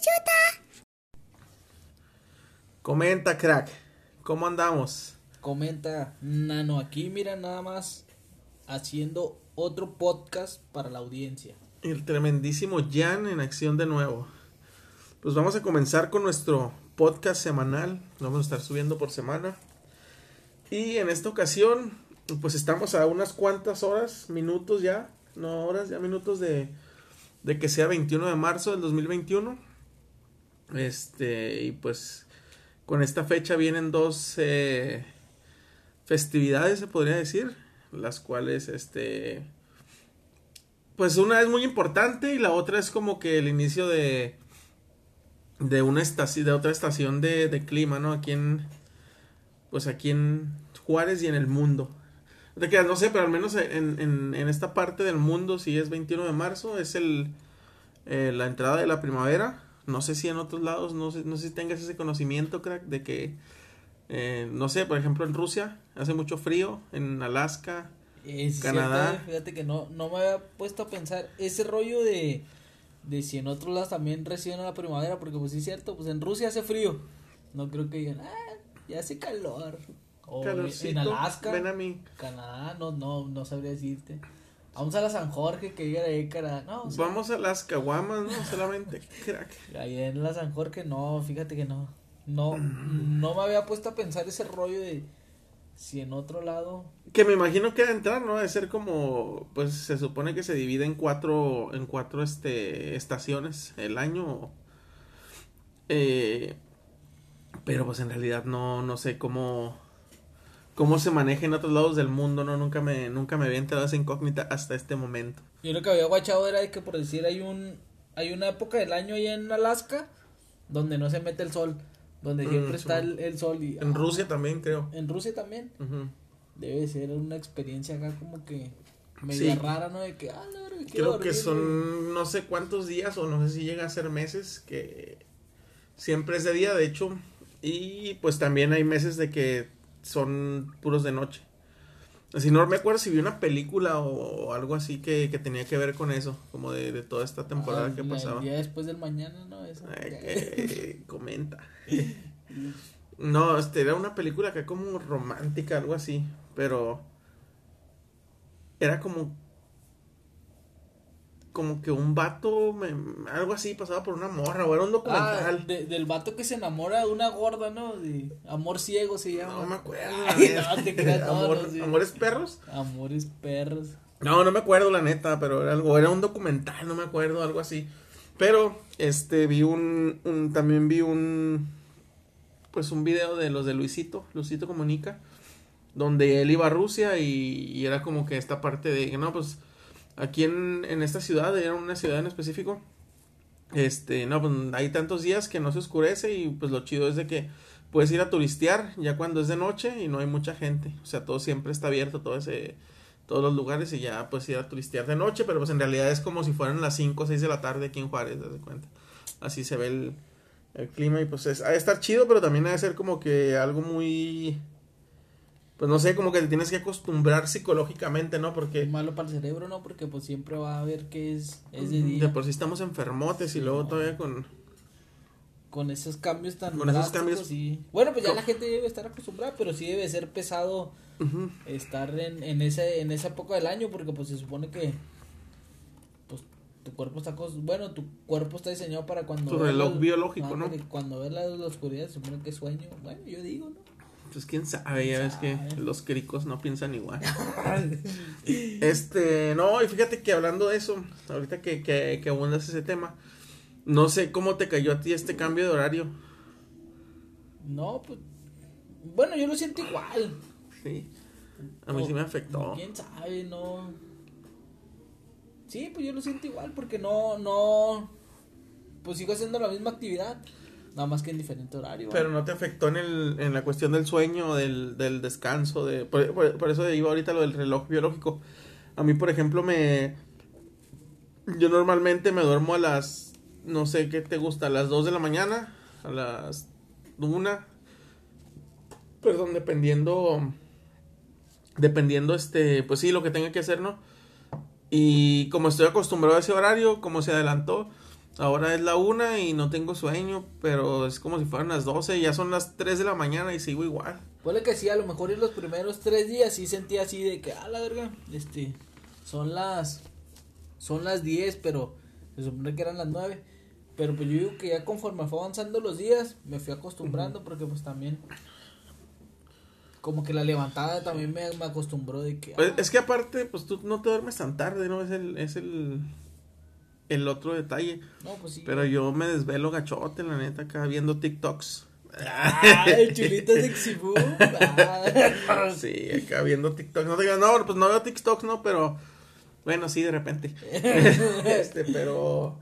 chuta. Comenta, crack. ¿Cómo andamos? Comenta, Nano, aquí mira nada más haciendo otro podcast para la audiencia. El tremendísimo Jan en acción de nuevo. Pues vamos a comenzar con nuestro podcast semanal. Lo vamos a estar subiendo por semana. Y en esta ocasión, pues estamos a unas cuantas horas, minutos ya, no horas, ya minutos de, de que sea 21 de marzo del 2021. Este, y pues con esta fecha vienen dos eh, festividades, se podría decir, las cuales, este, pues una es muy importante y la otra es como que el inicio de, de una estación, de otra estación de, clima, ¿no? Aquí en, pues aquí en Juárez y en el mundo. De que no sé, pero al menos en, en, en esta parte del mundo, si es 21 de marzo, es el, eh, la entrada de la primavera. No sé si en otros lados, no sé, no sé si tengas ese conocimiento, crack, de que, eh, no sé, por ejemplo en Rusia hace mucho frío, en Alaska, Es Canadá. cierto, fíjate que no, no me había puesto a pensar ese rollo de, de si en otros lados también reciben la primavera, porque pues sí es cierto, pues en Rusia hace frío. No creo que digan, ah, ya hace calor. O calorcito, en Alaska, ven a mí. Canadá, no, no, no sabría decirte. Vamos a la San Jorge, que digan ahí, Canadá. No, o sea, Vamos a las caguamas, ¿no? Solamente, crack. Ahí en la San Jorge, no, fíjate que no. No, no me había puesto a pensar ese rollo de si en otro lado. Que me imagino que a entrar, ¿no? De ser como, pues se supone que se divide en cuatro, en cuatro, este, estaciones el año. Eh, pero pues en realidad no, no sé cómo, cómo se maneja en otros lados del mundo, ¿no? Nunca me, nunca me había enterado esa incógnita hasta este momento. Yo lo que había guachado era de que por decir hay un hay una época del año allá en Alaska donde no se mete el sol, donde Mm, siempre sí. está el, el sol y En ah, Rusia también, creo. En Rusia también. Debe ser una experiencia acá como que media Sí. rara, ¿no? De que ah, quiero Creo que son no sé cuántos días o no sé si llega a ser meses que siempre es de día, de hecho. Y pues también hay meses de que son puros de noche. Así no me acuerdo si vi una película o, algo así que, que tenía que ver con eso, como de, de toda esta temporada Ah, que la- pasaba. El día después del mañana, ¿no? Eso. Comenta. No, este era una película que como romántica, algo así, pero era como como que un vato, me- algo así, pasaba por una morra, o era un Ah, documental. de- del vato que se enamora de una gorda, ¿no? De amor ciego se llama. no me acuerdo. Ay, no, te creas, no, Amor- no, sí. ¿Amores perros? Amores perros. No, no me acuerdo la neta, pero era algo, era un documental, no me acuerdo, algo así. Pero, este, vi un, un también vi un, pues un video de los de Luisito, Luisito Comunica, donde él iba a Rusia y, y era como que esta parte de, que no, pues, aquí en, en esta ciudad, era una ciudad en específico, este, no, pues hay tantos días que no se oscurece y pues lo chido es de que puedes ir a turistear ya cuando es de noche y no hay mucha gente, o sea, todo siempre está abierto, todo ese todos los lugares y ya puedes ir a turistear de noche, pero pues en realidad es como si fueran las 5 o 6 de la tarde aquí en Juárez, ¿te das cuenta? Así se ve el, el clima y pues es, ha de estar chido, pero también ha de ser como que algo muy, pues no sé, como que te tienes que acostumbrar psicológicamente, ¿no? Porque malo para el cerebro, ¿no? Porque pues siempre va a ver que es, es de de día. por sí estamos enfermotes y luego todavía con... Con esos cambios tan Con esos cambios. sí. Bueno, pues ya la gente debe estar acostumbrada, pero sí debe ser pesado estar en, en, ese, en esa época del año porque pues se supone que pues tu cuerpo está bueno tu cuerpo está diseñado para cuando Tu reloj la- biológico, ¿no? cuando ves la, la oscuridad se supone que es sueño bueno yo digo no Pues quién sabe, ya ves que los cricos no piensan igual. Este, no, y fíjate que hablando de eso, ahorita que, que, que abundas ese tema, no sé cómo te cayó a ti este cambio de horario. no pues bueno yo lo siento igual Sí. A mí sí me afectó. quién sabe no sí pues yo lo siento igual porque no no pues sigo haciendo la misma actividad nada más que en diferente horario. Pero no te afectó en, el, en la cuestión del sueño, del, del descanso, de, por, por- por eso iba ahorita lo del reloj biológico. A mí, por ejemplo, me... Yo normalmente me duermo a las, no sé qué te gusta, a las 2 de la mañana, a las 1. Perdón, dependiendo... Dependiendo, este, pues sí, lo que tenga que hacer, ¿no? Y como estoy acostumbrado a ese horario, como se adelantó, Ahora es la una y no tengo sueño, pero es como si fueran las doce, ya son las tres de la mañana y sigo igual. Puede que sí, a lo mejor en los primeros tres días sí sentía así de que, ah, la verga, este, son las, son las diez, pero se supone que eran las nueve. Pero pues yo digo que ya conforme fue avanzando los días, me fui acostumbrando porque pues también, como que la levantada también me, me acostumbró de que... Pues, ah, es que aparte, pues tú no te duermes tan tarde, ¿no? Es el, es el, el otro detalle. no, pues sí. Pero yo me desvelo gachote, la neta, acá viendo TikToks. Ah, el chulito boo. Ah. Sí, acá viendo TikToks. No digo, no, pues no veo TikToks, no, pero bueno, sí, de repente. este, pero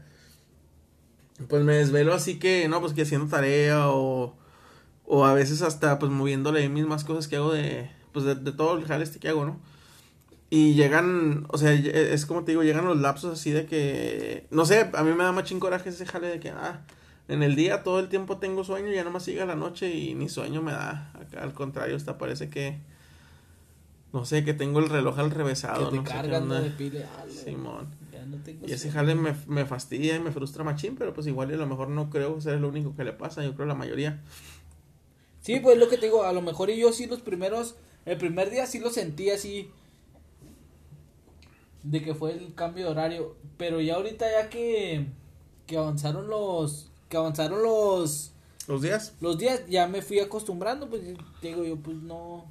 pues me desvelo así que, no, pues que haciendo tarea o, o a veces hasta pues moviéndole mismas cosas que hago de, pues de, de todo el jale este que hago, ¿no? Y llegan, o sea, es como te digo, llegan los lapsos así de que, no sé, a mí me da machín coraje ese jale de que, ah, en el día todo el tiempo tengo sueño, ya nomás llega la noche y ni sueño me da. Acá al contrario, hasta parece que, no sé, que tengo el reloj al revésado. que te no sé qué cargan pile. ah, Simón. ya no tengo Y ese jale me, me fastidia y me frustra machín, pero pues igual y a lo mejor no creo ser el único que le pasa, yo creo la mayoría. Sí, pues lo que te digo, a lo mejor y yo sí los primeros, el primer día sí lo sentí así, de que fue el cambio de horario, pero ya ahorita ya que, que avanzaron los, que avanzaron los, ¿Los días? los días, ya me fui acostumbrando, pues digo yo, pues no,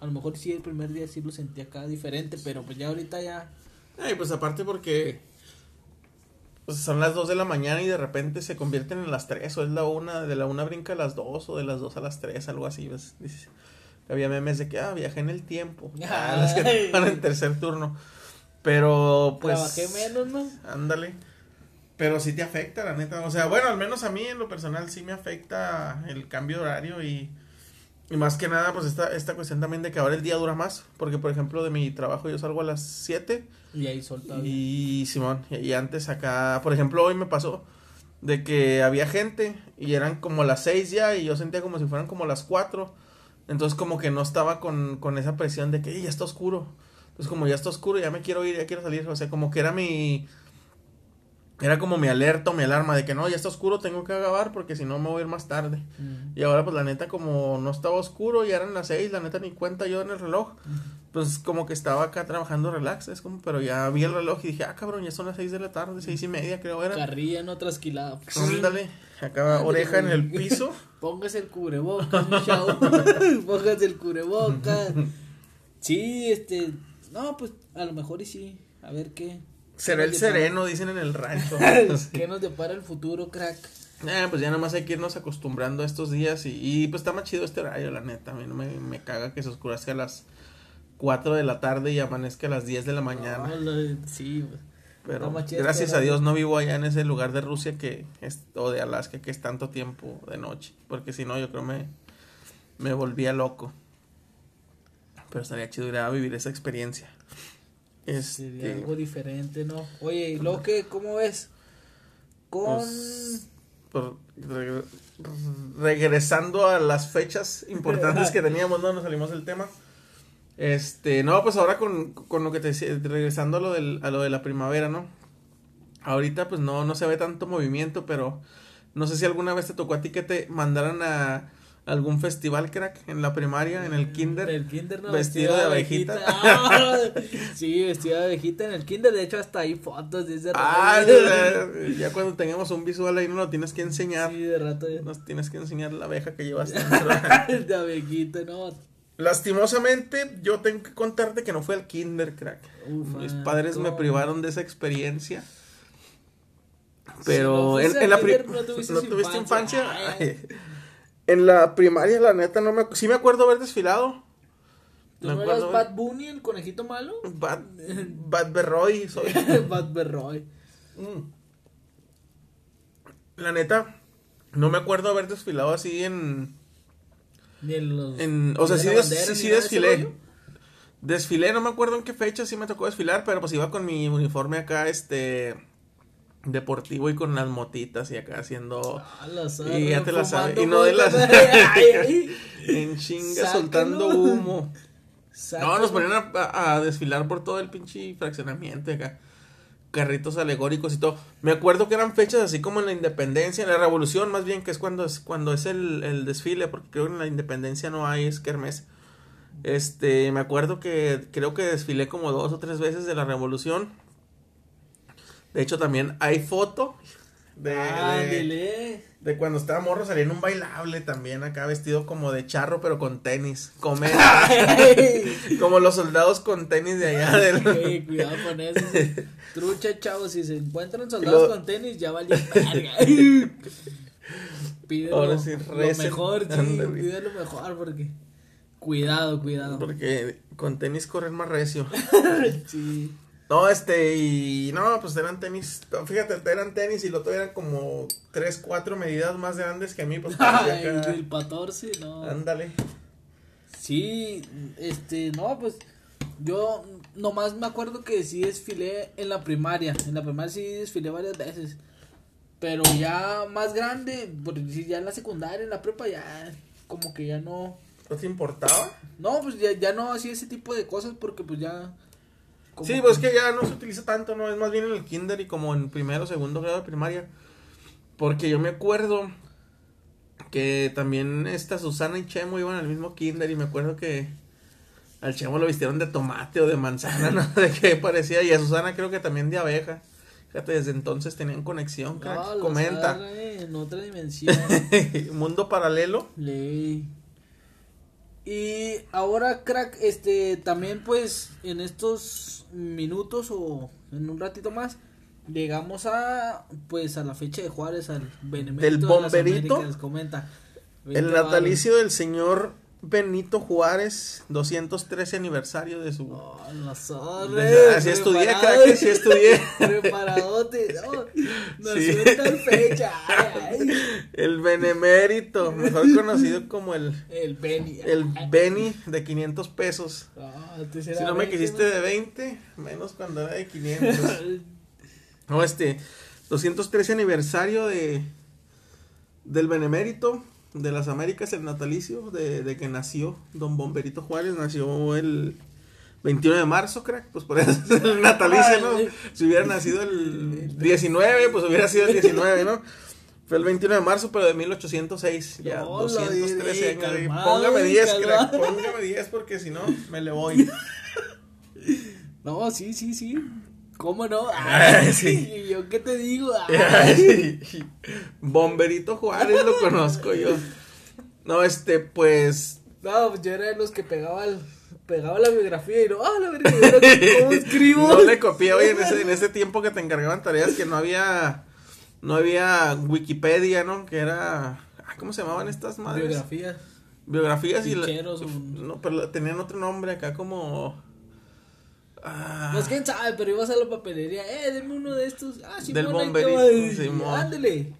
a lo mejor sí el primer día sí lo sentí acá diferente, pero pues ya ahorita ya, Ay, pues aparte porque pues son las 2 de la mañana y de repente se convierten en las 3 o es la una, de la una brinca a las 2 o de las 2 a las 3, algo así. pues, había memes de que, ah, viajé en el tiempo. Ah, las que en tercer turno. Pero pues... trabajé menos, ¿no? Ándale. Pero sí te afecta, la neta. O sea, bueno, al menos a mí en lo personal sí me afecta el cambio de horario y, y más que nada, pues esta, esta cuestión también de que ahora el día dura más. Porque, por ejemplo, de mi trabajo yo salgo a las 7 Y ahí soltado. y Simón, y, antes acá, por ejemplo, hoy me pasó de que había gente y eran como las 6 ya y yo sentía como si fueran como las 4. Entonces como que no estaba con, con esa presión de que "Ey, ya está oscuro. Entonces como ya está oscuro, ya me quiero ir, ya quiero salir. O sea, como que era mi... Era como mi alerta, mi alarma de que no, ya está oscuro, tengo que acabar porque si no me voy a ir más tarde. Mm. Y ahora pues la neta como no estaba oscuro, ya eran las 6, la neta ni cuenta yo en el reloj. Pues como que estaba acá trabajando relax, es como, pero ya vi el reloj y dije, ah cabrón, ya son las 6 de la tarde, seis y media creo era. Carrilla no trasquilada. Ándale, acá oreja en el piso. Póngase el cubrebocas, mi chavo. Póngase el cubrebocas. Sí, este. No, pues a lo mejor y sí. A ver qué. Será el sereno, dicen en el rancho. ¿Qué nos depara el futuro, crack? Eh, pues ya nomás hay que irnos acostumbrando a estos días y, y, pues está más chido este horario, la neta. A mí no me, me caga que se oscurezca a las 4 de la tarde y amanezca a las 10 de la mañana. No, sí. Pero más gracias a Dios no vivo allá en ese lugar de Rusia que es, o de Alaska que es tanto tiempo de noche. Porque si no, yo creo me, me volvía loco. Pero estaría chido ir a vivir esa experiencia. Sería Este, algo diferente, ¿no? Oye, ¿y luego qué? ¿Cómo ves? Con. Pues, por- re- regresando a las fechas importantes que teníamos, no nos salimos del tema. Este, no, pues ahora con, con lo que te decía, regresando a lo, del, a lo de la primavera, ¿no? Ahorita pues no, no se ve tanto movimiento, pero no sé si alguna vez te tocó a ti que te mandaran a algún festival, crack, en la primaria, en el kinder. El kinder, ¿no? vestido de abejita. Ah, sí, vestido de abejita en el kinder. De hecho, hasta hay fotos de ese Ah, rato. ya cuando tengamos un visual ahí no lo tienes que enseñar. Sí, de rato. ya. Nos tienes que enseñar la abeja que llevas dentro. de abejita, ¿no? Lastimosamente, yo tengo que contarte que no fue al kinder, crack. Ufa, Mis padres me privaron de esa experiencia. Si Pero no en, la pri- kinder, no tuviste infancia. infancia. Ay. En la primaria, la neta, no me sí me acuerdo haber desfilado. ¿Tú Me no eras Bad Bunny, el conejito malo? Bad, Bad Berroy soy. Bad Berroy. Mm. La neta, no me acuerdo haber desfilado así en, Ni en los. en o sea, sí, des- bandera, sí, sí de desfilé. Desfilé, no me acuerdo en qué fecha sí me tocó desfilar, pero pues iba con mi uniforme acá, este, deportivo y con las motitas y acá haciendo Ah, Y ya te la sabes. Y no de las. en chinga soltando humo. No, nos ponían a, a- a desfilar por todo el pinche fraccionamiento acá. carritos alegóricos y todo. Me acuerdo que eran fechas así como en la independencia, en la revolución más bien, que es cuando es, cuando es el, el desfile, porque creo que en la independencia no hay es kermés. Este, me acuerdo que creo que desfilé como dos o tres veces de la revolución. De hecho, también hay foto de, de, cuando estaba morro salía en un bailable también acá vestido como de charro pero con tenis. Comer. como los soldados con tenis de allá del... Cuidado con eso. Trucha, chavos, si se encuentran soldados Lo- con tenis, ya valió Ahora lo, mejor, sí, pide lo mejor porque cuidado, cuidado. Porque con tenis corren más recio. Sí. No, este, y no, pues eran tenis, fíjate, eran tenis y lo otro eran como tres, cuatro medidas más grandes que a mí, pues Ay, acá. el 14, no. Ándale. Sí, este, no, pues yo nomás me acuerdo que sí desfilé en la primaria. En la primaria sí desfilé varias veces. Pero ya más grande, porque ya en la secundaria, en la prepa, ya como que ya no. ¿No te importaba? No, pues ya, ya no hacía ese tipo de cosas porque pues ya. Sí, pues que ya no se utiliza tanto, ¿no? Es más bien en el kinder y como en primero, segundo grado de primaria. Porque yo me acuerdo que también esta Susana y Chemo iban al mismo kinder y me acuerdo que al Chemo lo vistieron de tomate o de manzana, ¿no? De qué parecía. Y a Susana creo que también de abeja. Fíjate, desde entonces tenían conexión, crack. No, Comenta. en otra dimensión. Mundo paralelo. Ley. Y ahora, crack, este, también pues en estos minutos o en un ratito más, llegamos a, pues a la fecha de Juárez, al benemérito Del de las bomberito. Américas, comenta. El 20 natalicio del señor Benito Juárez, 213 aniversario de su... Oh, no sorry, Así estudié, crack, sí estudié. Preparadote, no, nos Sí. suelta fecha. Ay. El benemérito, mejor conocido como el, El Benny. el Beni de 500 pesos. Antes Si no me 20, quisiste de 20, menos cuando era de 500. No, este, 213 aniversario de del benemérito de las Américas, el natalicio de, de que nació Don Bomberito Juárez, nació el 21 de marzo, crack, pues por eso es el natalicio, ¿no? Si hubiera nacido el 19, pues hubiera sido el 19, ¿no? Fue el 21 de marzo, pero de 1806, ya No, lo 213 diré, años. calmado, Póngame 10, crack, póngame 10 porque si no, me le voy. No, sí, sí, sí. ¿Cómo no? Ay, sí. ¿Y yo qué te digo? Ay. Ay, Bomberito Juárez lo conozco yo. No, este, pues. No, pues yo era de los que pegaba, el- pegaba la biografía y no, ah, la verga, ¿y ahora ¿cómo escribo? No le copié, oye, en ese, en ese tiempo que te encargaban tareas que no había. No había Wikipedia, ¿no? Que era. ah, ¿Cómo se llamaban estas madres? Biografía. Biografías y. la- un- No, pero tenían otro nombre acá como. Ah, Pues quién sabe, pero ibas a la papelería, eh, deme uno de estos. Ah, sí, Del bomberito. Simón. Ándale.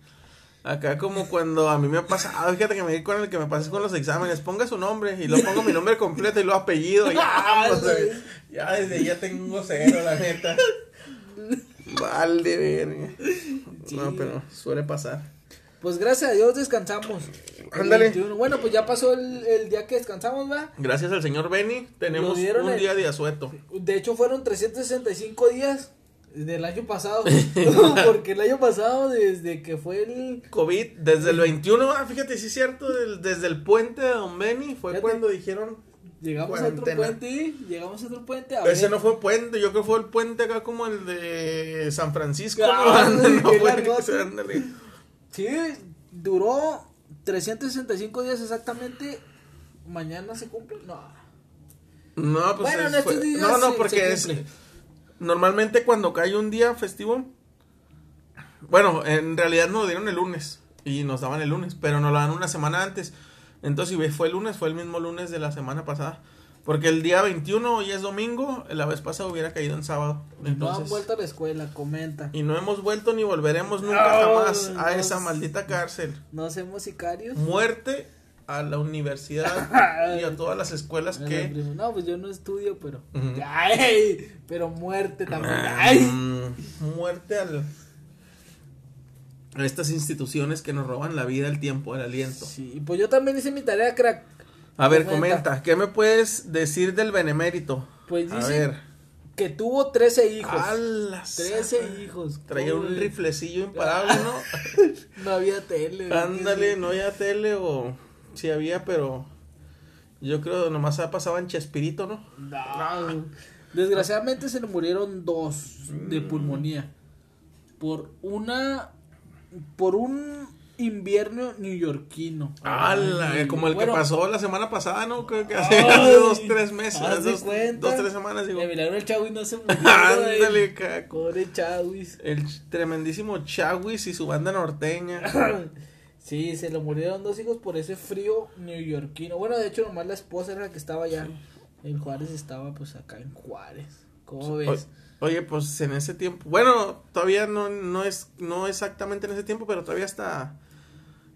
Acá como cuando a mí me ha pasado, fíjate que me di con el que me pasé con los exámenes, ponga su nombre y luego pongo mi nombre completo y luego apellido, ya, pues, ya desde ya tengo cero, la neta. Vale, verga. No, pero suele pasar. Pues gracias a Dios descansamos. Ándale. 21. Bueno, pues ya pasó el, el día que descansamos, ¿va? Gracias al señor Benny, tenemos un el- día de asueto. De hecho, fueron 365 días del año pasado. Porque el año pasado, desde que fue el. COVID, desde el 21, ah, fíjate, sí es cierto, del- desde el puente de Don Benny fue Fíjate. cuando dijeron, Llegamos a otro puente. Llegamos a otro puente. A ese ver. no fue puente, yo creo que fue el puente acá como el de San Francisco, Ah, ¿no? No qué fue-. Sí, duró 365 días exactamente. Mañana se cumple. No. No, pues Bueno, es- fue- no, no, porque es normalmente cuando cae un día festivo, bueno, en realidad nos dieron el lunes y nos daban el lunes, pero nos lo dan una semana antes. Entonces, si fue el lunes, fue el mismo lunes de la semana pasada. Porque el día 21 hoy es domingo, la vez pasada hubiera caído en sábado. No han vuelto a la escuela, comenta. y no hemos vuelto ni volveremos nunca No, jamás a esa maldita cárcel. No hacemos sicarios. Muerte a la universidad y a todas las escuelas que No, pues yo no estudio, pero. Ay, pero muerte también. Ah, Ay. mm, muerte al a estas instituciones que nos roban la vida, el tiempo, el aliento. Sí, pues yo también hice mi tarea, crack. A ver, Comenta. comenta, ¿qué me puedes decir del benemérito? Pues a dice ver, que tuvo 13 hijos. ¡A la 13 saca! hijos. Traía un riflecillo imparable, ¿no? No había tele. Ándale, no había tele o sí había, pero yo creo nomás pasaban Chespirito, ¿no? No. Desgraciadamente se le murieron dos de pulmonía. Por una. Por un invierno neoyorquino. ¡Hala! Como el bueno, que pasó la semana pasada, ¿no? Creo que hace, Ay, hace dos, tres meses. Dos, cuenta. dos, tres semanas, digo. De milagro el Chagüis no se murió. Ándale, ay, ca- Pobre Chagüis. El tremendísimo Chawis y su banda norteña. Sí, se le murieron dos hijos por ese frío neoyorquino. Bueno, de hecho, nomás la esposa era la que estaba allá. En Juárez estaba, pues acá en Juárez. ¿Cómo O- ves? Oye, pues en ese tiempo, bueno, todavía no, no es, no exactamente en ese tiempo, pero todavía está,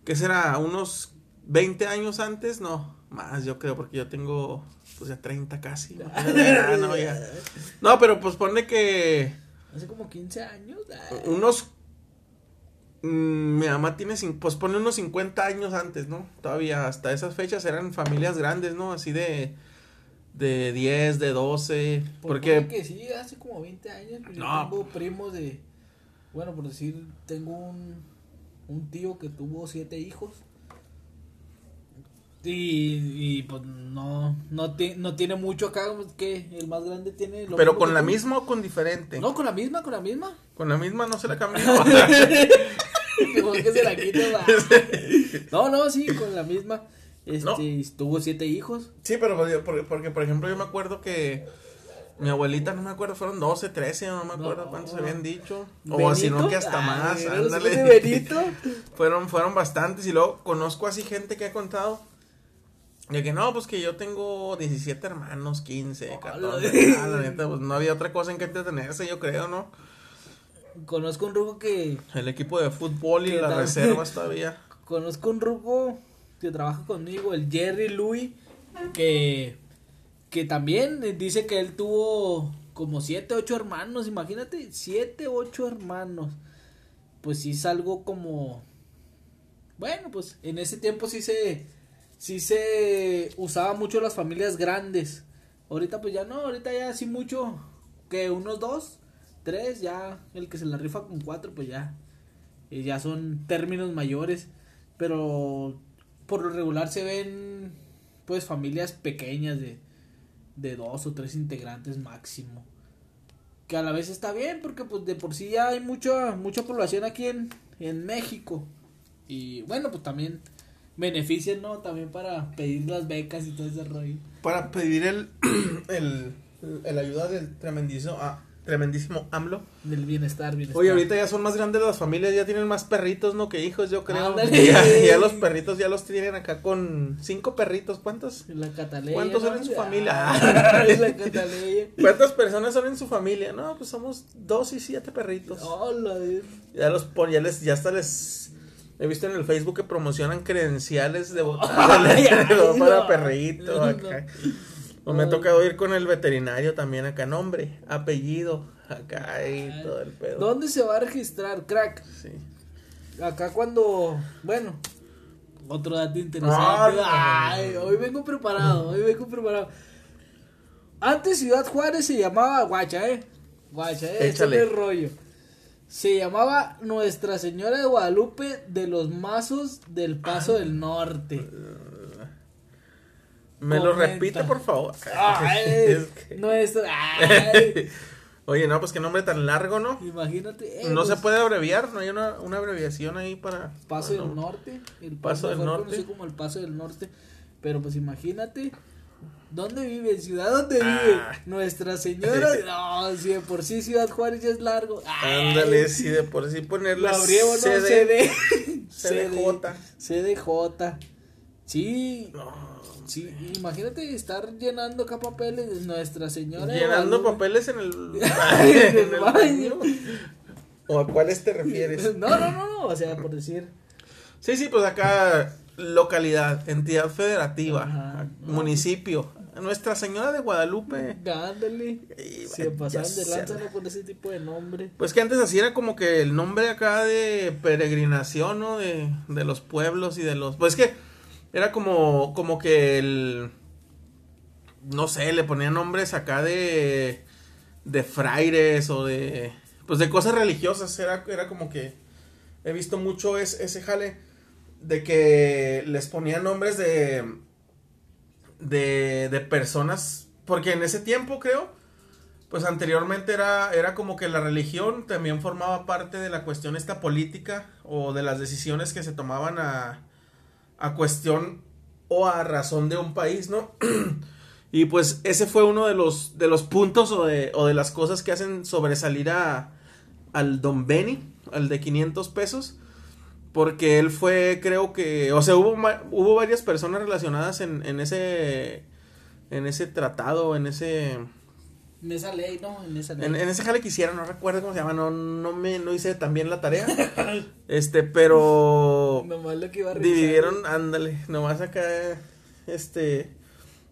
¿qué será? Unos 20 años antes, no, más yo creo, porque yo tengo, pues ya 30 casi. ¿no? Ya, no, ya. No, pero pues pone que Hace como 15 años. ay. unos, mm, mi mamá tiene, pues pone unos 50 años antes, ¿no? Todavía hasta esas fechas eran familias grandes, ¿no? Así de, de 10, de 12, Pues porque... que sí, hace como 20 años. Pues yo No. tengo primos de. Bueno, por decir, tengo un, un tío que tuvo siete hijos. Y, y pues no, no, ti- no tiene mucho acá, pues, que el más grande tiene... lo Pero con la tú. misma o con diferente. No, con la misma, con la misma. Con la misma no se la cambió. Mejor que se la quite. No, no, sí, con la misma. Este, No. tuvo siete hijos. sí, pero porque, porque, por ejemplo, yo me acuerdo que mi abuelita, no me acuerdo, fueron 12, 13, no me acuerdo No. cuántos habían dicho. O si no, que hasta más, ¿eres hijo ándale. Benito? fueron, fueron bastantes. Y luego conozco así gente que ha contado. De que no, pues que yo tengo 17 hermanos, 15, 14. Ah, la neta, pues no había otra cosa en que entretenerse, yo creo, ¿no? Conozco un ruco que El equipo de fútbol y ¿Qué las reservas todavía. Conozco un ruco que trabaja conmigo, el Jerry Louis, que, que también dice que él tuvo como siete, ocho hermanos, imagínate, siete, ocho hermanos. Pues sí es algo como... Bueno, pues en ese tiempo sí se, sí se usaba mucho las familias grandes. Ahorita pues ya no, ahorita ya sí mucho, que unos dos, tres, ya el que se la rifa con cuatro, pues ya, eh, ya son términos mayores, pero por lo regular se ven pues familias pequeñas de, de dos o tres integrantes máximo. Que a la vez está bien porque pues de por sí ya hay mucha, mucha población aquí en, en México. Y bueno, pues también benefician, ¿no? También para pedir las becas y todo ese rollo. Para pedir el, el, el ayuda del tremendísimo, ah, tremendísimo AMLO. Del bienestar, bienestar. Oye, ahorita ya son más grandes las familias, ya tienen más perritos, ¿no? Que hijos, yo creo. Ya, ya los perritos ya los tienen acá con cinco perritos. ¿Cuántos? La Cataleya. ¿Cuántos son en su familia? Ay, la Cataleya. ¿Cuántas personas son en su familia? No, pues somos dos y siete perritos. Hola, Dios. Ya los pon, ya les, ya hasta les he visto en el Facebook que promocionan credenciales de botar Ay, ay, para no. perrito No. acá. O me ha tocado ir con el veterinario también acá, nombre, apellido, acá y todo el pedo. ¿Dónde se va a registrar, crack? Sí. Acá cuando, bueno, otro dato interesante. Ah, Ay, hoy vengo preparado, hoy vengo preparado. Antes Ciudad Juárez se llamaba Guacha, eh. Guacha, eh. Échale. Rollo. Se llamaba Nuestra Señora de Guadalupe de los Mazos del Paso del Norte. Me lo repite, por favor. Ay, Es que- nuestra. ay, Oye, no, pues qué nombre tan largo, ¿no? imagínate. eh, No se pues, puede abreviar, no hay una, una abreviación ahí para... Paso para- del Norte. El Paso del mejor Norte. conocido como el Paso del Norte. Pero pues imagínate. ¿Dónde vive? ¿Ciudad dónde Ah. vive? Nuestra Señora. No, si de por sí Ciudad Juárez ya es largo. Ándale, si de por sí ponerle Lo ¿no? CD. CD. CDJ. CDJ. Sí. Sí, imagínate estar llenando acá papeles de Nuestra Señora. Llenando papeles en el, En el baño. ¿O a cuáles te refieres? No, no, no, no. O sea, por decir. Sí, sí, pues acá localidad, entidad federativa, Ajá. municipio, Nuestra Señora de Guadalupe. Ándale. Y, Se pasaban de lanza ¿no? por ese tipo de nombre. Pues que antes así era como que el nombre acá de peregrinación, ¿no? De, de los pueblos y de los... Pues que era como, como que el... No sé, le ponían nombres acá de... de fraires o de, pues de cosas religiosas, era, era como que he visto mucho es, ese jale de que les ponían nombres de, de, de personas, porque en ese tiempo creo, pues anteriormente era, era como que la religión también formaba parte de la cuestión esta política o de las decisiones que se tomaban a, a cuestión o a razón de un país, ¿no? y pues ese fue uno de los, de los puntos o de, o de las cosas que hacen sobresalir a, al Don Benny, al de 500 pesos, porque él fue, creo que, o sea, hubo, hubo varias personas relacionadas en, en ese, en ese tratado, en ese en esa ley, ¿no? En esa ley. En, ese jale que hicieron, no recuerdo cómo se llama, no, no me, no hice también la tarea. este, pero. Nomás lo que iba a revisar. Dividieron, ándale, nomás acá, este,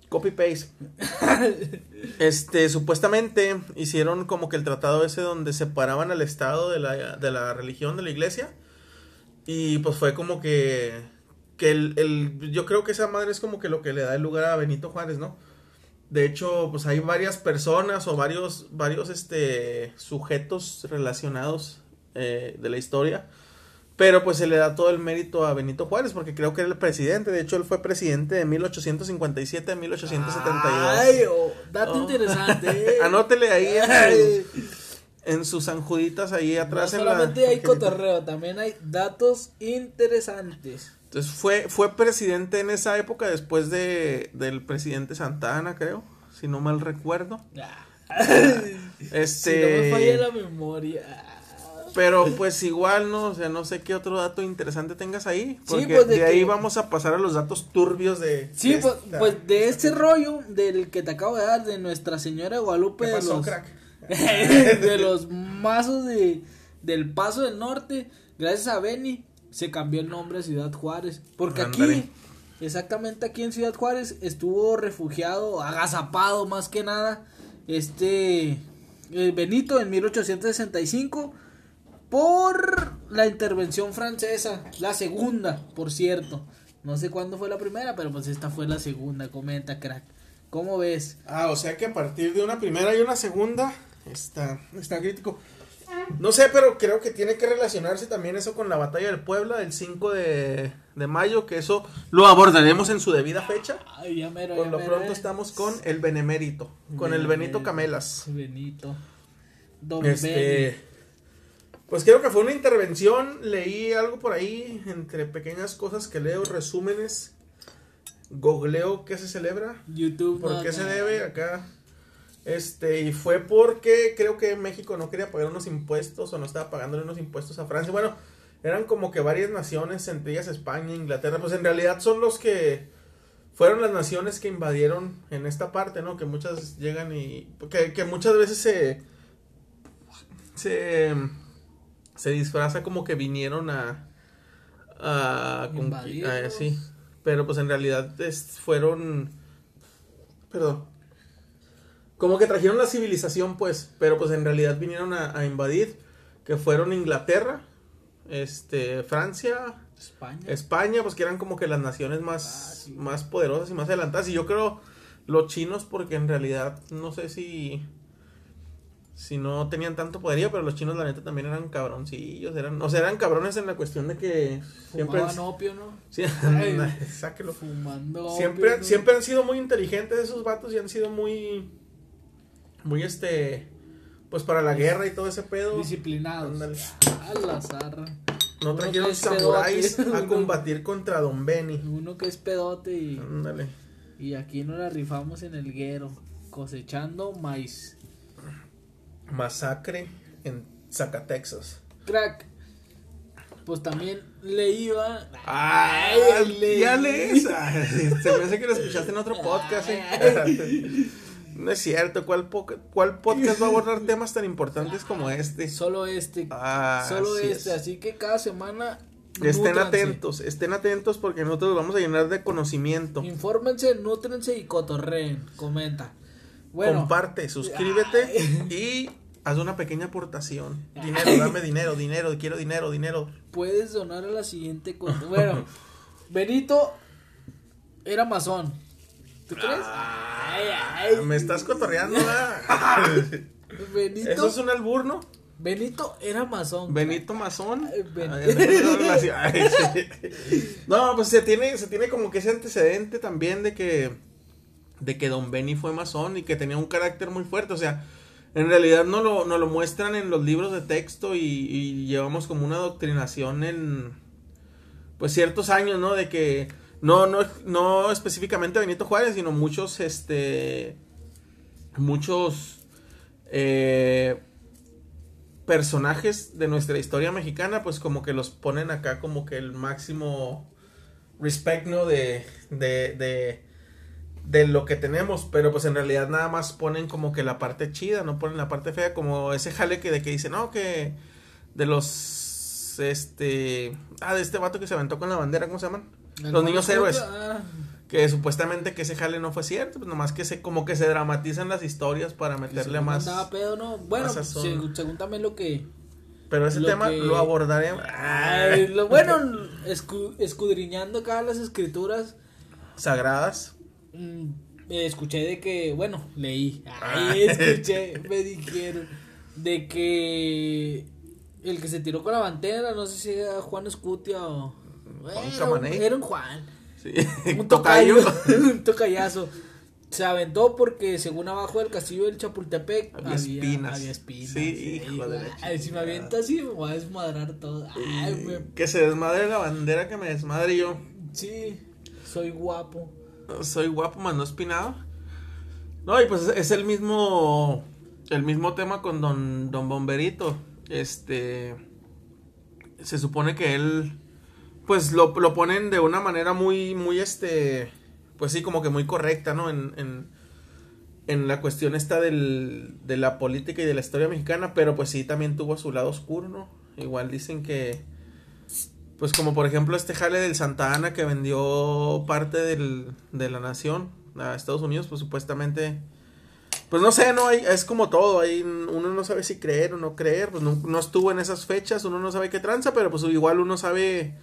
copy paste. este, supuestamente hicieron como que el tratado ese donde separaban al Estado de la, de la religión, de la iglesia. Y pues fue como que, que el, el, yo creo que esa madre es como que lo que le da el lugar a Benito Juárez, ¿no? De hecho, pues hay varias personas o varios, varios este, sujetos relacionados eh, de la historia. Pero pues se le da todo el mérito a Benito Juárez porque creo que era el presidente. De hecho, él fue presidente de 1857 a 1872. Ay, oh, dato interesante. Eh. Anótele ahí en, sus anjuditas ahí atrás. No solamente hay cotorreo, también hay datos interesantes. Entonces fue, fue presidente en esa época después de, del presidente Santana, creo, si no mal recuerdo. este... Si no me falla la memoria. Pero pues igual, ¿no? O sea, no sé qué otro dato interesante tengas ahí. Porque pues de, ahí vamos a pasar a los datos turbios de... Sí, pues, pues, de este rollo del que te acabo de dar, de Nuestra Señora Guadalupe. de los, crack? de los mazos de, del Paso del Norte, gracias a Benny se cambió el nombre a Ciudad Juárez. Porque aquí, exactamente aquí en Ciudad Juárez, estuvo refugiado, agazapado más que nada, este eh, Benito en 1865 por la intervención francesa, la segunda, por cierto. No sé cuándo fue la primera, pero pues esta fue la segunda, comenta crack. ¿Cómo ves? Ah, o sea que a partir de una primera y una segunda está, está crítico. No sé, pero creo que tiene que relacionarse también eso con la batalla del Puebla del 5 de, mayo, que eso lo abordaremos en su debida fecha. Ay, ya mero, Por lo pronto estamos con el Benemérito, con el Benito Camelas. Benito. Don este, Pues creo que fue una intervención, leí algo por ahí, entre pequeñas cosas que leo, resúmenes, googleo qué se celebra, YouTube. ¿Por qué se debe acá? Este, y fue porque creo que México no quería pagar unos impuestos o no estaba pagando unos impuestos a Francia. Bueno, eran como que varias naciones, entre ellas España, Inglaterra, pues en realidad son los que fueron las naciones que invadieron en esta parte, ¿no? Que muchas llegan y que, que muchas veces se se se disfraza como que vinieron a a, a sí, pero pues en realidad fueron perdón como que trajeron la civilización, pues, pero pues en realidad vinieron a, invadir, que fueron Inglaterra, este, Francia, España. España, pues que eran como que las naciones más, ah, más poderosas y más adelantadas. Y yo creo los chinos, porque en realidad no sé si si no tenían tanto poderío, pero los chinos la neta también eran cabroncillos, eran, o sea, eran cabrones en la cuestión de que siempre opio, ¿no? Sí, sáquelo. Fumando siempre, siempre han sido muy inteligentes esos vatos y han sido muy muy este pues para la guerra y todo ese pedo. Disciplinados. Al azar. No trajeron samuráis a combatir contra Don Benny. Uno que es pedote y. Ándale. Y aquí nos la rifamos en el guero, cosechando maíz. Masacre en Zacatexas. Crack. Pues también le iba. ¡Ay! ya lees. Se me hace que lo escuchaste en otro podcast. ¿eh? No es cierto, ¿cuál, ¿cuál podcast va a abordar temas tan importantes como este? Solo este. Ah, solo este, así que cada semana Estén atentos, estén atentos porque nosotros vamos a llenar de conocimiento. Infórmense, nútrense y cotorreen, comenta. Bueno, comparte, suscríbete y haz una pequeña aportación. Dinero, dame dinero, dinero, quiero dinero, dinero. Puedes donar a la siguiente cuenta. Bueno, Benito era masón. ¿Tú crees? me estás cotorreando, Benito. Eso es un albur, ¿no? Benito era masón. Benito Masón. Ay, Ben- Ay, ay. No, pues se tiene, se tiene como que ese antecedente también de que, de que Don Benny fue masón y que tenía un carácter muy fuerte. O sea, en realidad no lo, no lo muestran en los libros de texto y, y llevamos como una doctrinación en, pues ciertos años, ¿no? De que no, no, no específicamente Benito Juárez, sino muchos, este, muchos, eh, personajes de nuestra historia mexicana, pues como que los ponen acá como que el máximo respect, ¿no? De, de, de, de lo que tenemos, pero pues en realidad nada más ponen como que la parte chida, no ponen la parte fea, como ese jale que de que dice, no, que de los, este, ah, de este vato que se aventó con la bandera, ¿cómo se llaman? Los niños héroes. Ah, Que supuestamente que ese jale no fue cierto, pues nomás que se, como que se dramatizan las historias para meterle más. pedo, ¿no? Bueno, más según, según también lo que. Pero ese Lo tema que- lo abordaré. Ay, lo bueno, escu- escudriñando acá las escrituras, Sagradas. Mm, eh, escuché de que, bueno, leí, Ah. ay, escuché, me dijeron de que el que se tiró con la bandera, no sé si era Juan Escutia o... Juan Era un- Camaney. era un Juan. Sí. Un Tocayo. un tocayazo. Se aventó porque según abajo del castillo del Chapultepec Había espinas. Había espinas. Sí, hijo de la Ay, si me aviento así me voy a desmadrar todo. Ay, Y me- Que se desmadre la bandera, que me desmadre yo. Sí, soy guapo. Soy guapo, más no espinado. No, y pues es el mismo. El mismo tema con Don, don Bomberito. Este. Se supone que él. Pues lo, lo ponen de una manera muy, muy este. Pues sí, como que muy correcta, ¿no? En, en, en la cuestión esta del, de la política y de la historia mexicana. Pero pues sí, también tuvo su lado oscuro, ¿no? Igual dicen que. Pues como por ejemplo este jale del Santa Ana que vendió parte del, de la nación a Estados Unidos, pues supuestamente... Pues no sé, no hay, es como todo, hay, uno no sabe si creer o no creer, pues no, no estuvo en esas fechas, uno no sabe qué tranza, pero pues igual uno sabe,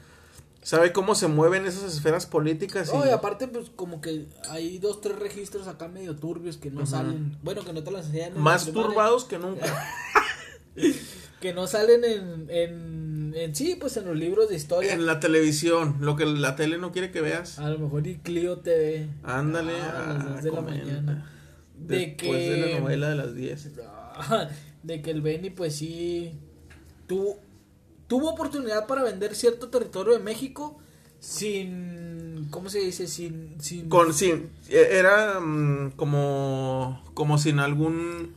sabe cómo se mueven esas esferas políticas. No, y, y aparte, pues como que hay dos, tres registros acá medio turbios que no salen. Bueno, que no te las enseñan. más primaria, turbados que nunca. Que no salen en, en, en sí, pues en los libros de historia. en la televisión, lo que la tele no quiere que veas. A lo mejor y Clio TV. Ándale, Ah, a las ah, dos de la comenta. mañana. De Después que. de la novela de las 10. De que el Benny, pues sí. Tuvo, tuvo oportunidad para vender cierto territorio de México sin. ¿Cómo se dice? Sin. sin Con, sí, e- era mm, como, como sin algún,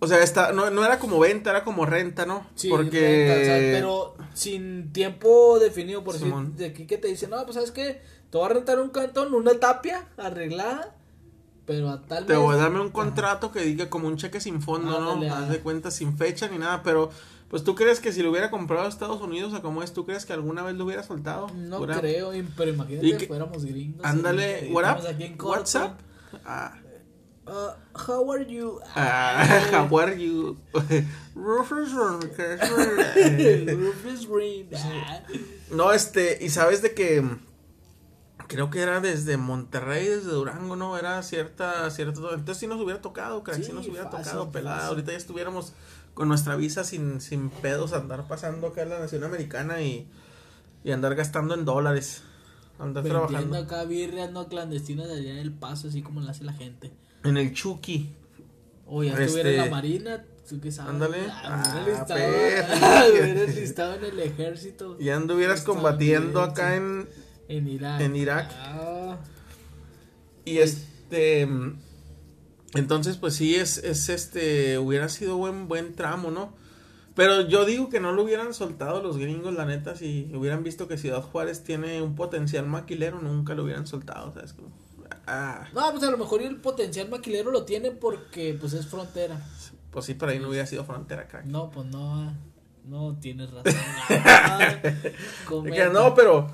o sea, está, no, no era como venta, era como renta, ¿no? Sí, Porque, renta, o sea, pero sin tiempo definido, por decir, de aquí que te dicen, no, pues sabes qué, te voy a rentar un cantón, una tapia arreglada, pero a tal te voy a darme un contrato que diga como un cheque sin fondo, Ándale, ¿no? ah. Haz de cuenta sin fecha ni nada, pero, pues tú crees que si lo hubiera comprado a Estados Unidos a como es, ¿tú crees que alguna vez lo hubiera soltado? No Pura- creo, pero imagínate ¿Y que fuéramos gringos. Ándale, y what estamos up? aquí en corto. WhatsApp. Ah, Uh, how are you? ah, how are you? Rufus Rodriguez. Rufus Green. No, este, y sabes de que mm, creo que era desde Monterrey, desde Durango, ¿no? Era cierta, cierta, entonces sí nos hubiera tocado, crack, sí, Sí, nos hubiera fácil, tocado pelada. fácil. Ahorita ya estuviéramos con nuestra visa sin, sin pedos, andar pasando acá en la nación americana y, y andar gastando en dólares, andar Vendiendo trabajando acá birrias no clandestinas de allá en el paso, así como lo hace la gente. En el Chucky. O ya Este- estuviera en la marina, tú qué sabes. Ándale. Ah, Ah, hubiera listado, listado en el ejército. Ya anduvieras combatiendo acá en, En Irak. en Irak. Ah, Y este. mm, Entonces, pues sí, es, es este. Hubiera sido buen, buen tramo, ¿no? Pero yo digo que no lo hubieran soltado los gringos, la neta, si hubieran visto que Ciudad Juárez tiene un potencial maquilero, nunca lo hubieran soltado, ¿sabes? Como, ah, no, pues a lo mejor el potencial maquilero lo tiene porque pues es frontera. pues sí, por ahí no hubiera sido frontera, crack. No, pues no. No tienes razón. Ah, no, pero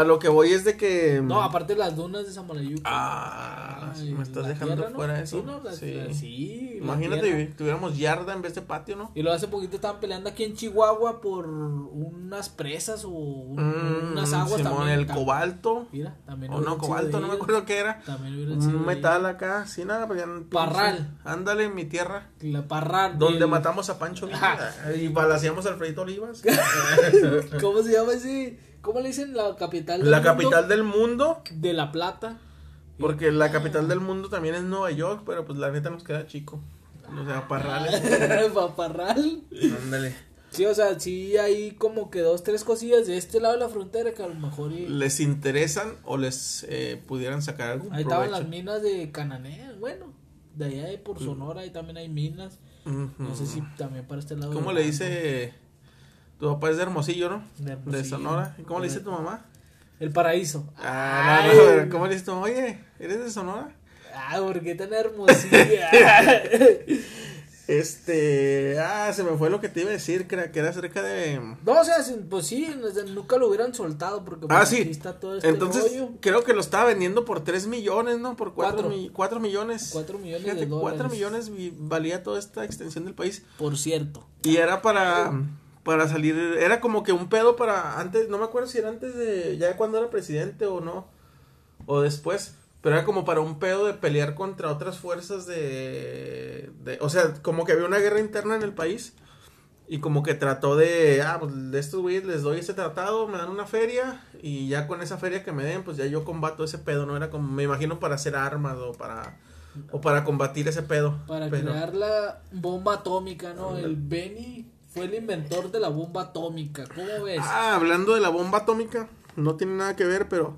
a lo que voy es de que. No, aparte las dunas de Samalayuca. Ah, Ay, me estás dejando tierra, ¿no? fuera eso. Sí, no, la- Sí. la- sí, la Imagínate, tierra. tuviéramos yarda en vez de patio, ¿no? Y luego hace poquito estaban peleando aquí en Chihuahua por unas presas o un- Mm, unas aguas Simón, también. el cobalto. Mira, también O no, cobalto, no me acuerdo qué era. También Un metal acá, sí, nada, pues ya no- Parral. Ándale, en mi tierra. La Parral. Donde el- matamos a Pancho Villa y balaseamos a Alfredito Olivas. ¿Cómo se llama ese? ¿Cómo le dicen la capital del la mundo? capital del mundo. de La Plata. Porque la capital del mundo también es Nueva York, pero pues la neta nos queda chico. O sea, Parral. Paparral. Ándale. Sí, o sea, sí hay como que dos, tres cosillas de este lado de la frontera que a lo mejor y- ¿Les interesan o les eh, pudieran sacar algún ahí estaban provecho? las minas de Cananea, bueno, de allá de por Sonora ahí también hay minas. No sé si también para este lado. ¿Cómo le dice? Tu papá es de Hermosillo, ¿no? De De Hermosillo. Sonora. ¿Y ¿Cómo le dice tu mamá? El paraíso. Ah, no, no, ¿cómo le dice tu mamá? Oye, ¿eres de Sonora? Ah, ¿por qué tan hermosilla? Este, ah, se me fue lo que te iba a decir, que era, que era acerca de... no, o sea, pues sí, nunca lo hubieran soltado porque pues, Ah, aquí sí. está todo este Entonces, rollo. creo que lo estaba vendiendo por 3 millones, ¿no? Por 4, Cuatro. mi- cuatro millones. Cuatro millones Fíjate, de dólares. 4 millones valía toda esta extensión del país. Por cierto. Y era para, para salir, era como que un pedo para antes, no me acuerdo si era antes de, ya cuando era presidente o no, o después, pero era como para un pedo de pelear contra otras fuerzas de, de o sea, como que había una guerra interna en el país y como que trató de, ah, pues de estos güeyes les doy ese tratado, me dan una feria y ya con esa feria que me den, pues ya yo combato ese pedo, no era como, me imagino para hacer armas o para, o para combatir ese pedo. Para pero- crear la bomba atómica, ¿no? El Benny fue el inventor de la bomba atómica. ¿Cómo ves? Ah, hablando de la bomba atómica, no tiene nada que ver, pero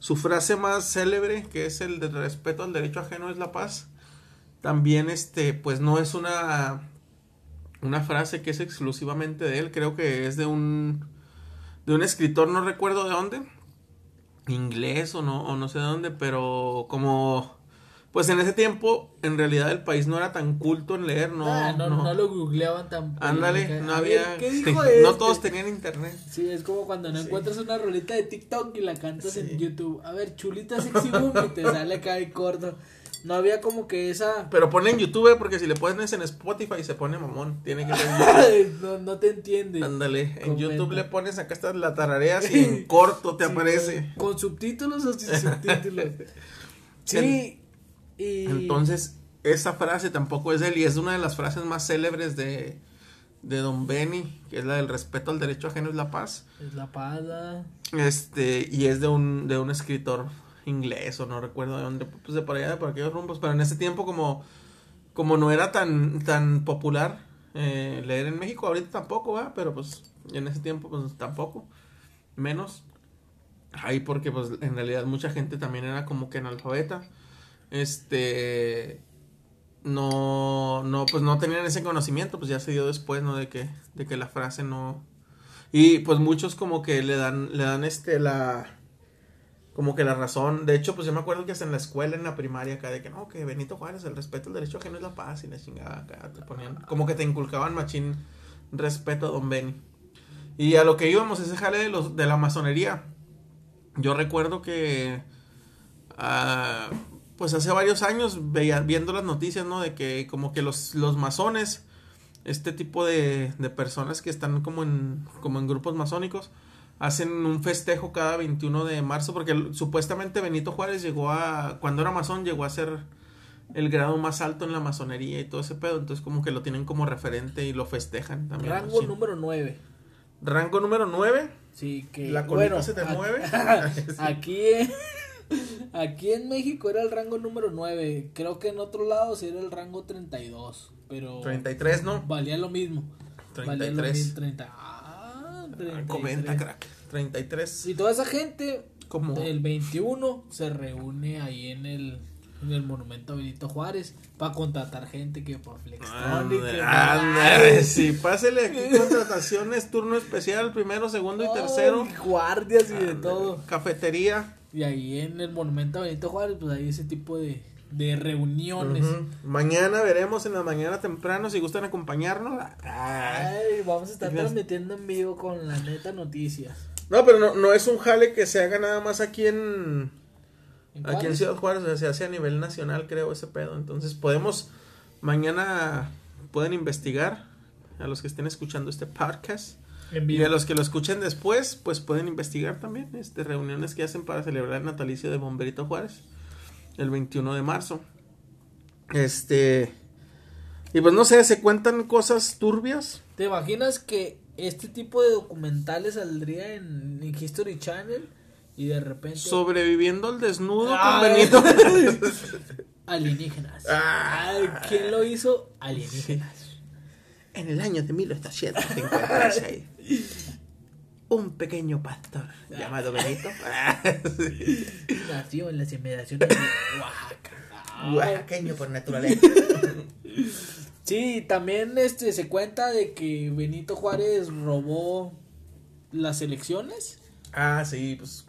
su frase más célebre, que es el de respeto al derecho ajeno es la paz, también este, pues no es una una frase que es exclusivamente de él, creo que es de un de un escritor, no recuerdo de dónde, inglés o no o no sé de dónde, pero como pues en ese tiempo en realidad el país no era tan culto en leer, no Ah, no, no, lo googleaban tan. Ándale, no había ¿Qué dijo este? no todos tenían internet. Sí, es como cuando no Sí. encuentras una rolita de TikTok y la cantas Sí. en YouTube. A ver, chulita sexy boom y te sale acá de corto. No había como que esa. Pero ponle en YouTube, eh, porque si le pones en Spotify se pone mamón. Tiene que no, no te entiende. Ándale, en Comenta. YouTube le pones acá estas la tarareas y en corto te Sí, aparece. Con subtítulos o sin subtítulos. Sí. Y. Entonces, esa frase tampoco es de él y es una de las frases más célebres de, de Don Benny, que es la del respeto al derecho ajeno es la paz. Es la pala. Este, y es de un, de un escritor inglés o no recuerdo de dónde, pues de por allá, de por aquellos rumbos, pero en ese tiempo como, como no era tan, tan popular eh, leer en México, ahorita tampoco, va, pero pues en ese tiempo pues tampoco, menos. Ahí porque pues en realidad mucha gente también era como que analfabeta. Este no no pues no tenían ese conocimiento, pues ya se dio después, ¿no? De que de que la frase no y pues muchos como que le dan le dan este la como que la razón, de hecho pues yo me acuerdo que hasta en la escuela en la primaria acá de que no, que Benito Juárez, el respeto al derecho ajeno es la paz y la chingada acá te ponían como que te inculcaban machín respeto a Don Benny. Y a lo que íbamos ese jale de los de la masonería. Yo recuerdo que ah, pues hace varios años veía, viendo las noticias, ¿no? De que como que los, los masones, este tipo de, de personas que están como en, como en grupos masónicos, hacen un festejo cada 21 de marzo, porque supuestamente Benito Juárez llegó a, cuando era masón, llegó a ser el grado más alto en la masonería y todo ese pedo, entonces como que lo tienen como referente y lo festejan también. Rango número 9. Rango número 9, Sí, que. la colita bueno, se te mueve. Aquí en, aquí en México era el rango número 9. Creo que en otros lados era el rango 32. Pero 33, ¿no? valía lo mismo. Valía lo 33. mismo. 30. Ah, 33. Comenta, crack. 33. Y toda esa gente, Como el 21, se reúne ahí en el, en el monumento a Benito Juárez para contratar gente que por Flextronic. que Ándale, por- ándale, sí, pásele aquí contrataciones, turno especial, primero, segundo y Ay, tercero. guardias y de Ándale, todo. Cafetería. Y ahí en el monumento a Benito Juárez, pues hay ese tipo de, de reuniones. Mañana veremos en la mañana temprano si gustan acompañarnos. Ay. Ay, vamos a estar transmitiendo en vivo con la neta noticias. No, pero no, no es un jale que se haga nada más aquí en, ¿En Aquí en? Ciudad Juárez o sea, se hace a nivel nacional, creo, ese pedo. Entonces podemos, mañana pueden investigar a los que estén escuchando este podcast. En Y a los que lo escuchen después, pues pueden investigar también este, reuniones que hacen para celebrar el natalicio de Bomberito Juárez, el 21 de marzo. Este. Y pues no sé, se cuentan cosas turbias. ¿Te imaginas que este tipo de documentales saldría en, en History Channel y de repente Sobreviviendo al desnudo Ah. con Benito. alienígenas? Ah. Ay, ¿Quién lo hizo? Alienígenas. En el año de 1856, un pequeño pastor llamado Benito. Nació en las inmediaciones de Oaxaca. Oaxaqueño por naturaleza. Sí, también este se cuenta de que Benito Juárez robó las elecciones. Ah, sí, pues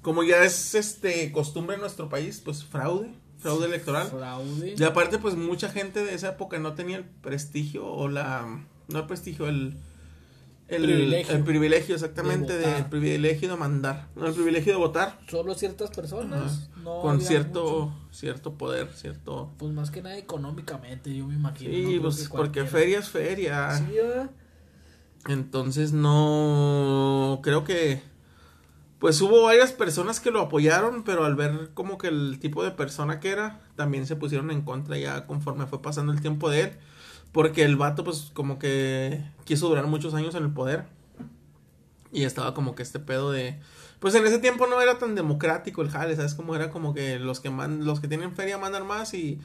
como ya es este costumbre en nuestro país, pues fraude, fraude electoral. Fraude. Y aparte, pues mucha gente de esa época no tenía el prestigio o la no el prestigio, el el Privilegio. el privilegio exactamente De del privilegio de mandar, no el privilegio de votar Solo ciertas personas. No con cierto mucho. cierto poder, cierto Pues más que nada económicamente, yo me imagino. no Sí, pues que porque feria es feria. Sí. Entonces no creo que pues hubo varias personas que lo apoyaron, pero al ver como que el tipo de persona que era, también se pusieron en contra ya conforme fue pasando el tiempo de él, porque el vato pues como que quiso durar muchos años en el poder y estaba como que este pedo de pues en ese tiempo no era tan democrático el jale, ¿sabes? Como era como que los que man, los que tienen feria mandan más y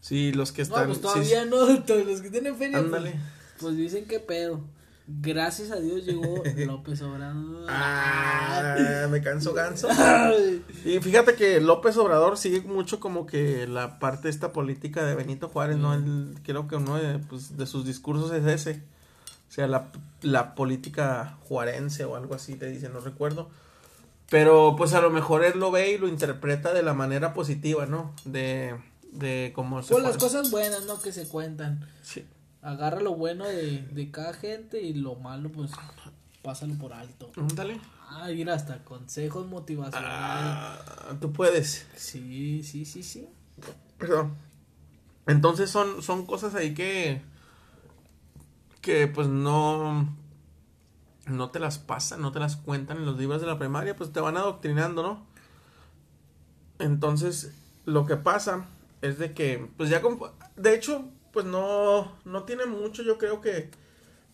sí, los que No, están pues sí, todavía no. Todos los que tienen feria. pues- Ándale. Pues, dicen que pedo. Gracias a Dios llegó López Obrador. Ah, me canso ganso. Y fíjate que López Obrador sigue mucho como que la parte esta política de Benito Juárez, ¿no? Él- creo que uno de, pues, de sus discursos es ese. O sea, la, la política juarense o algo así, te dice, no recuerdo. Pero pues a lo mejor él lo ve y lo interpreta de la manera positiva, ¿no? De, de cómo se Pues las cosas buenas, ¿no? Que se cuentan. Sí. Agarra lo bueno de, de cada gente y lo malo, pues, pásalo por alto. Ándale. Ah, mira, hasta consejos motivacionales. Ah, tú puedes. Sí, sí, sí, sí. Perdón. Entonces son, son cosas ahí que. que pues no. no te las pasan, no te las cuentan en los libros de la primaria, pues te van adoctrinando, ¿no? Entonces, lo que pasa es de que, pues ya, de hecho, pues no, no tiene mucho, yo creo que,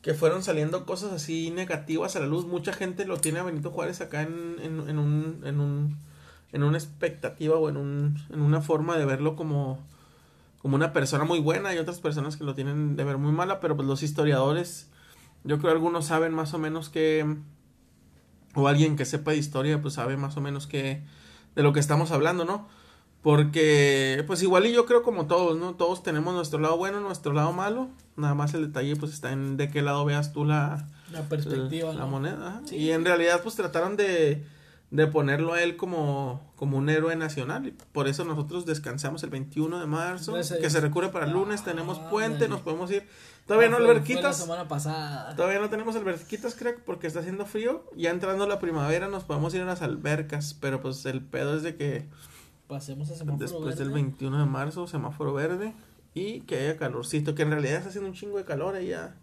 que fueron saliendo cosas así negativas a la luz. Mucha gente lo tiene a Benito Juárez acá en, en, en un, en un, en una expectativa o en un, en una forma de verlo como, como una persona muy buena y otras personas que lo tienen de ver muy mala, pero pues los historiadores, yo creo algunos saben más o menos que, o alguien que sepa de historia, pues sabe más o menos que, de lo que estamos hablando, ¿no? Porque, pues igual y yo creo como todos, ¿no? Todos tenemos nuestro lado bueno, nuestro lado malo. Nada más el detalle, pues está en de qué lado veas tú la, La perspectiva, la, ¿no? moneda. ajá. Sí. Y en realidad, pues trataron de, de ponerlo a él como, como un héroe nacional. Y por eso nosotros descansamos el 21 de marzo. Que se recurre para el lunes, Ah, tenemos puente, nos podemos ir. Todavía no Ah, fue la alberquitas. semana pasada. Todavía no tenemos alberquitas, creo, porque está haciendo frío. Ya entrando la primavera nos podemos ir a las albercas. Pero pues el pedo es de que Pasemos a semáforo después del verde. 21 de marzo, semáforo verde. Y que haya calorcito, que en realidad está haciendo un chingo de calor ahí ya.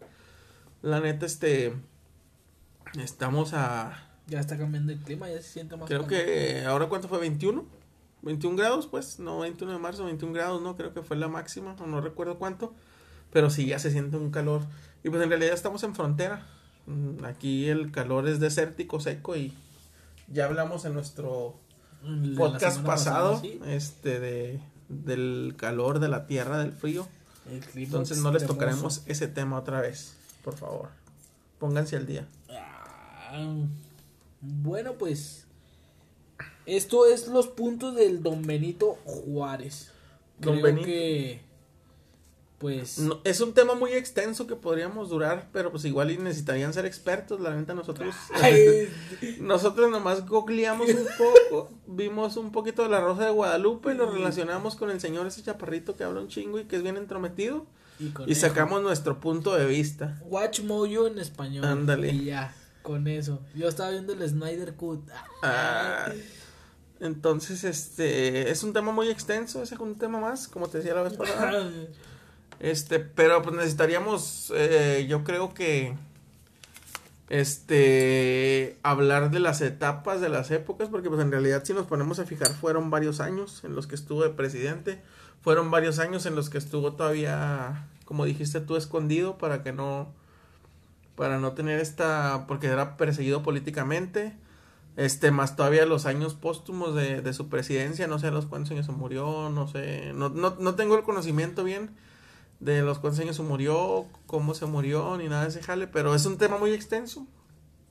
La neta, este. Estamos a. Ya está cambiando el clima, ya se siente más Creo calor. que. ¿Ahora cuánto fue? ¿21? 21 grados, pues. No, 21 de marzo, 21 grados, no. Creo que fue la máxima, o no recuerdo cuánto. Pero sí, ya se siente un calor. Y pues en realidad estamos en frontera. Mm, Aquí el calor es desértico, seco y. Ya hablamos en nuestro podcast pasado, pasada, sí. este, de, del calor, de la tierra, del frío. El clima Entonces no les tocaremos ese tema otra vez, por favor. Pónganse al día. Ah, bueno, pues. Esto es los puntos del Don Benito Juárez. Don Creo Benito. que. Pues. No, es un tema muy extenso que podríamos durar, pero pues igual y necesitarían ser expertos, la neta nosotros nosotros nomás googleamos un poco, vimos un poquito de la Rosa de Guadalupe, lo relacionamos con el señor ese chaparrito que habla un chingo y que es bien entrometido y, y sacamos nuestro punto de vista. Watch Mojo en español. Ándale. Y ya, con eso. Yo estaba viendo el Snyder Cut. Ah, Entonces, este, es un tema muy extenso, es un tema más, como te decía la vez pasada. Este, pero pues necesitaríamos, eh, yo creo que, este, hablar de las etapas, de las épocas, porque pues en realidad si nos ponemos a fijar fueron varios años en los que estuvo de presidente, fueron varios años en los que estuvo todavía, como dijiste tú, escondido para que no, para no tener esta, porque era perseguido políticamente, este, más todavía los años póstumos de, de su presidencia, no sé a los cuántos años se murió, no sé, no, no, no tengo el conocimiento bien de los cuántos años se murió, cómo se murió, ni nada de ese jale, pero es un tema muy extenso.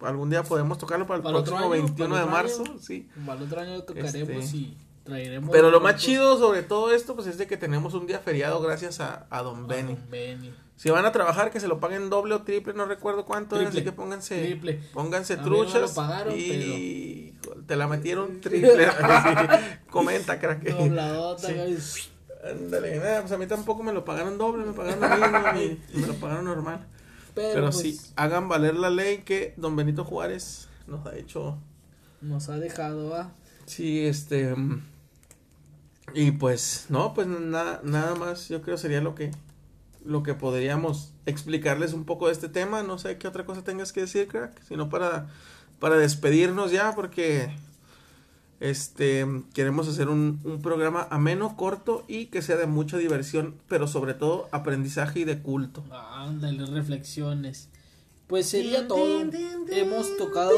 Algún día podemos tocarlo para el Para próximo año, 21 para de marzo, año. sí. Para el otro año tocaremos Este, y traeremos. Pero lo más chido sobre todo esto, pues es de que tenemos un día feriado gracias a, a Don a Benny. Don Benny. Si van a trabajar, que se lo paguen doble o triple, no recuerdo cuánto, Triple. así que pónganse, Triple. pónganse A mí no me lo truchas pagaron, y te la metieron triple. Comenta, crack. Dobladota, Sí. Ándale, nada, pues a mí tampoco me lo pagaron doble, me pagaron lo mismo y me lo pagaron normal. Pero, Pero pues, sí, hagan valer la ley que don Benito Juárez nos ha hecho. nos ha dejado, ¿va? Sí, este. Y pues, no, pues nada, nada más, yo creo sería lo que lo que podríamos explicarles un poco de este tema. No sé qué otra cosa tengas que decir, crack, sino para, para despedirnos ya, porque este queremos hacer un, un programa ameno, corto y que sea de mucha diversión, pero sobre todo aprendizaje y de culto. Ándale, reflexiones. Pues sería todo. Hemos tocado.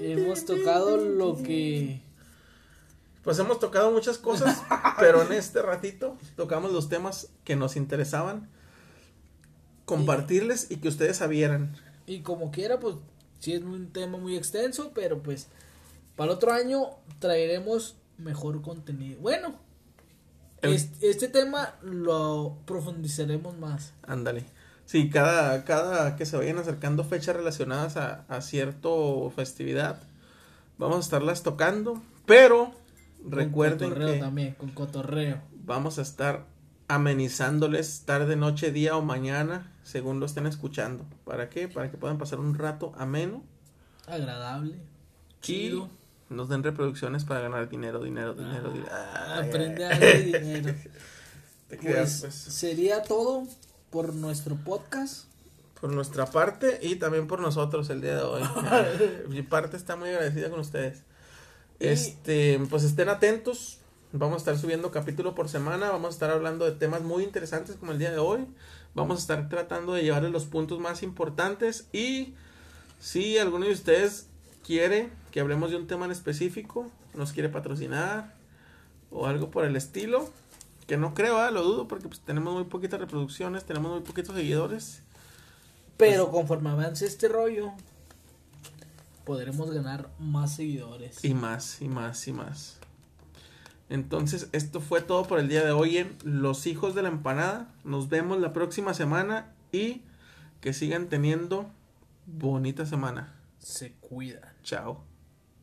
hemos tocado lo que. Pues hemos tocado muchas cosas, pero en este ratito tocamos los temas que nos interesaban compartirles y que ustedes sabieran. Y como quiera, pues sí es un tema muy extenso, pero pues para otro año traeremos mejor contenido. Bueno, El- este, este tema lo profundizaremos más. Ándale. Sí, cada, cada que se vayan acercando fechas relacionadas a, a cierto festividad, vamos a estarlas tocando, pero recuerden con cotorreo que también, con cotorreo. vamos a estar amenizándoles tarde, noche, día o mañana, según lo estén escuchando. ¿Para qué? Para que puedan pasar un rato ameno Agradable. Chido. Nos den reproducciones para ganar dinero, dinero, dinero, dinero. Ay, Aprende a ganar dinero. Te creas, Pues pues. sería todo por nuestro podcast. Por nuestra parte y también por nosotros el día de hoy. Mi parte está muy agradecida con ustedes. Y- Este, pues estén atentos. Vamos a estar subiendo capítulo por semana. Vamos a estar hablando de temas muy interesantes como el día de hoy. Vamos a estar tratando de llevarles los puntos más importantes. Y si alguno de ustedes quiere que hablemos de un tema en específico, nos quiere patrocinar o algo por el estilo, que no creo, ¿ah? lo dudo porque pues, tenemos muy poquitas reproducciones, tenemos muy poquitos seguidores. Pero conforme avance este rollo, podremos ganar más seguidores. Y más, y más, y más. Entonces, esto fue todo por el día de hoy en Los Hijos de la Empanada. Nos vemos la próxima semana y que sigan teniendo bonita semana. Se cuidan. Chao.